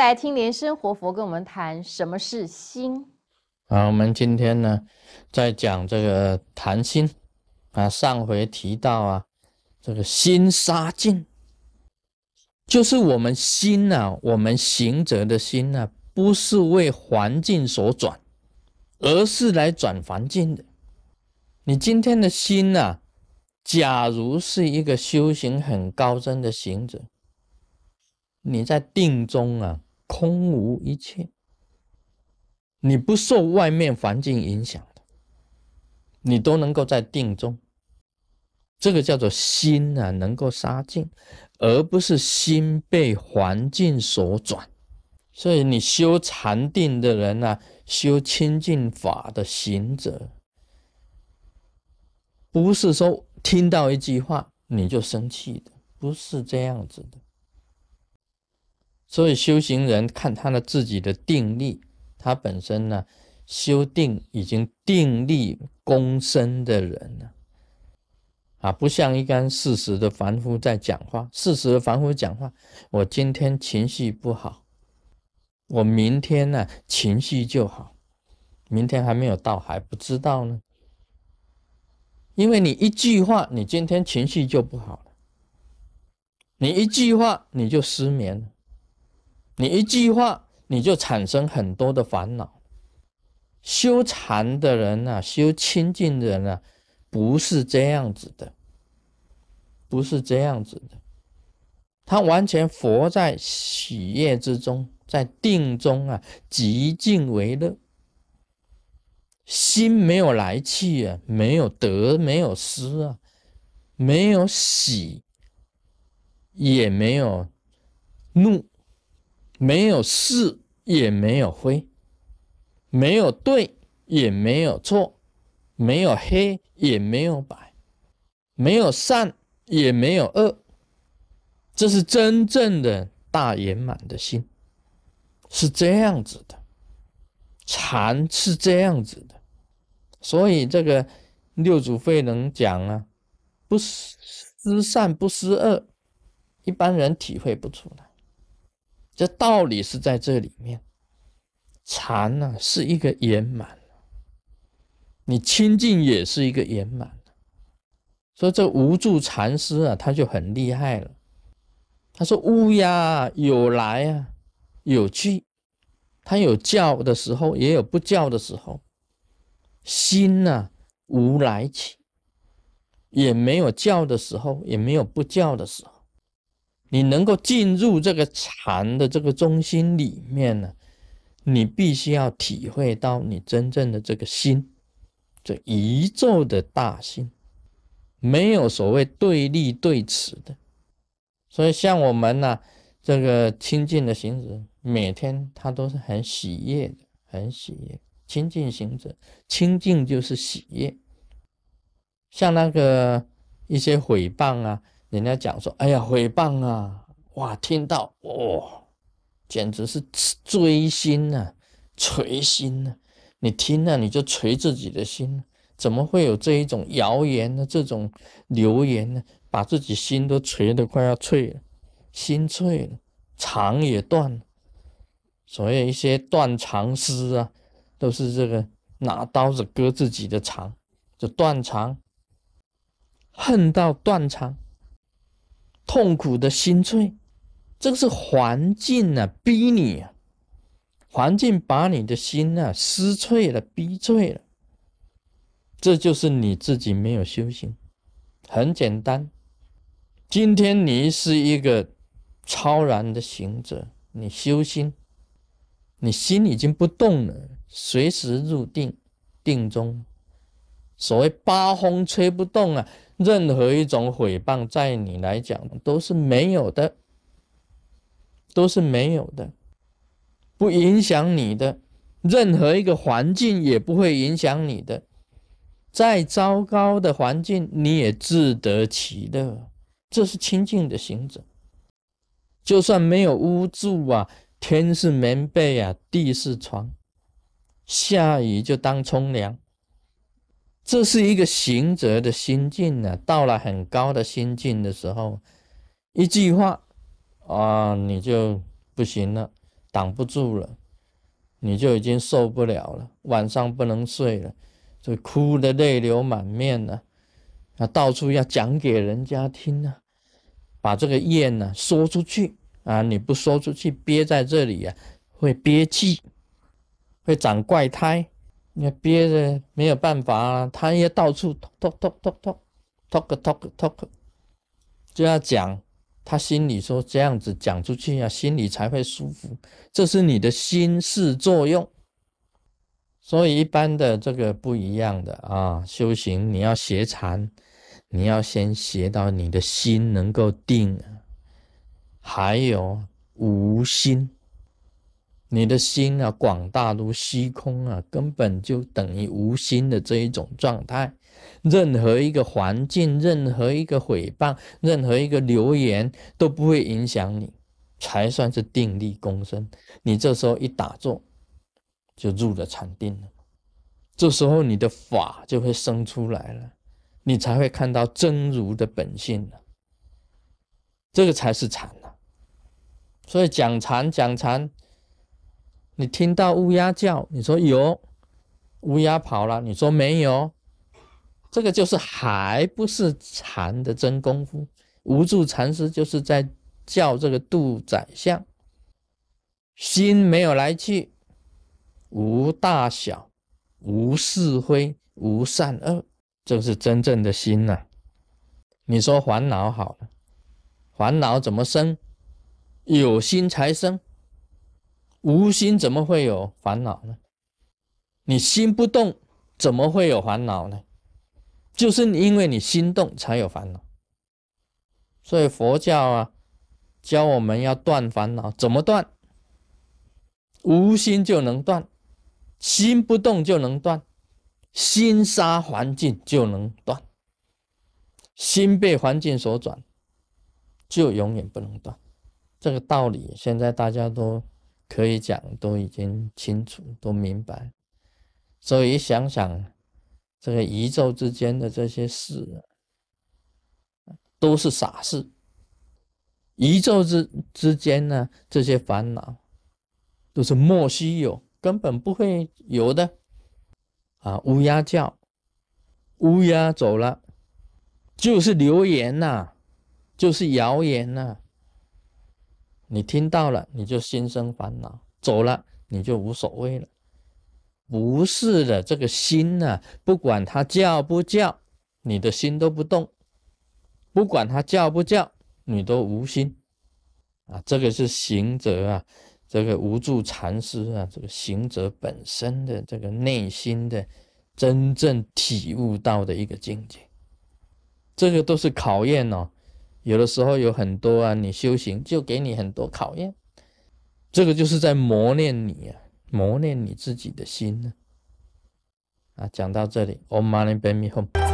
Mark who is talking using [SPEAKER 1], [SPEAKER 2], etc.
[SPEAKER 1] 来听莲生活佛跟我们谈什么是心。
[SPEAKER 2] 啊，我们今天呢在讲这个谈心啊，上回提到啊，这个心杀尽，就是我们心呐，我们行者的心呐，不是为环境所转，而是来转环境的。你今天的心呐，假如是一个修行很高深的行者，你在定中啊，空无一切。你不受外面环境影响的，你都能够在定中，这个叫做心啊，能够杀尽，而不是心被环境所转。所以你修禅定的人呢，修清净法的行者，不是说听到一句话你就生气的，不是这样子的。所以修行人看他的自己的定力。他本身呢，修定已经定力功深的人了，啊，不像一般事实的凡夫在讲话。事实的凡夫讲话，我今天情绪不好，我明天呢情绪就好，明天还没有到还不知道呢。因为你一句话，你今天情绪就不好了；你一句话，你就失眠了；你一句话。你就产生很多的烦恼。修禅的人啊，修清净的人啊，不是这样子的，不是这样子的。他完全活在喜悦之中，在定中啊，极静为乐。心没有来去啊，没有得，没有失啊，没有喜，也没有怒。没有是，也没有非；没有对，也没有错；没有黑，也没有白；没有善，也没有恶。这是真正的大圆满的心，是这样子的。禅是这样子的，所以这个六祖慧能讲啊，不思善，不思恶，一般人体会不出来。这道理是在这里面，禅呢是一个圆满，你清净也是一个圆满。所以这无助禅师啊，他就很厉害了。他说：“乌鸦有来啊，有去，他有叫的时候，也有不叫的时候。心呢，无来去，也没有叫的时候，也没有不叫的时候。”你能够进入这个禅的这个中心里面呢，你必须要体会到你真正的这个心，这宇宙的大心，没有所谓对立对此的。所以像我们呢，这个清净的行者，每天他都是很喜悦的，很喜悦。清净行者，清净就是喜悦。像那个一些诽谤啊。人家讲说：“哎呀，诽谤啊，哇，听到哇，简直是锥心呐，捶心呐！你听了你就捶自己的心，怎么会有这一种谣言呢？这种流言呢，把自己心都捶得快要脆了，心脆了，肠也断了。所以一些断肠诗啊，都是这个拿刀子割自己的肠，就断肠，恨到断肠。”痛苦的心碎，这个是环境啊，逼你啊，环境把你的心啊撕碎了，逼碎了，这就是你自己没有修行。很简单，今天你是一个超然的行者，你修心，你心已经不动了，随时入定，定中，所谓八风吹不动啊。任何一种诽谤，在你来讲都是没有的，都是没有的，不影响你的。任何一个环境也不会影响你的。再糟糕的环境，你也自得其乐。这是清净的行者。就算没有屋住啊，天是棉被啊，地是床，下雨就当冲凉。这是一个行者的心境呢。到了很高的心境的时候，一句话啊，你就不行了，挡不住了，你就已经受不了了，晚上不能睡了，就哭的泪流满面了，啊，到处要讲给人家听啊，把这个怨呢说出去啊，你不说出去，憋在这里呀，会憋气，会长怪胎，你憋着没有办法啊，他也到处 talk talk talk talk talk talk talk，就要讲，他心里说这样子讲出去啊，心里才会舒服，这是你的心事作用。所以一般的这个不一样的啊，修行你要学禅，你要先学到你的心能够定，还有无心。你的心啊，广大如虚空啊，根本就等于无心的这一种状态。任何一个环境，任何一个诽谤，任何一个流言都不会影响你，才算是定力功深。你这时候一打坐，就入了禅定了。这时候你的法就会生出来了，你才会看到真如的本性了。这个才是禅啊！所以讲禅，讲禅。你听到乌鸦叫，你说有，乌鸦跑了，你说没有，这个就是还不是禅的真功夫。无助禅师就是在叫这个度宰相，心没有来去，无大小，无是非，无善恶，这是真正的心呐。你说烦恼好了，烦恼怎么生？有心才生。无心怎么会有烦恼呢？你心不动，怎么会有烦恼呢？就是因为你心动才有烦恼。所以佛教啊，教我们要断烦恼，怎么断？无心就能断，心不动就能断，心杀环境就能断，心被环境所转，就永远不能断。这个道理，现在大家都。可以讲都已经清楚，都明白，所以想想这个宇宙之间的这些事，都是傻事。宇宙之之间呢，这些烦恼都是莫须有，根本不会有的。啊，乌鸦叫，乌鸦走了，就是流言呐，就是谣言呐。你听到了，你就心生烦恼；走了，你就无所谓了。不是的，这个心呢，不管它叫不叫，你的心都不动；不管它叫不叫，你都无心。啊，这个是行者啊，这个无助禅师啊，这个行者本身的这个内心的真正体悟到的一个境界。这个都是考验哦。有的时候有很多啊，你修行就给你很多考验，这个就是在磨练你啊，磨练你自己的心呢。啊，讲到这里，Om Mani Padme Hum。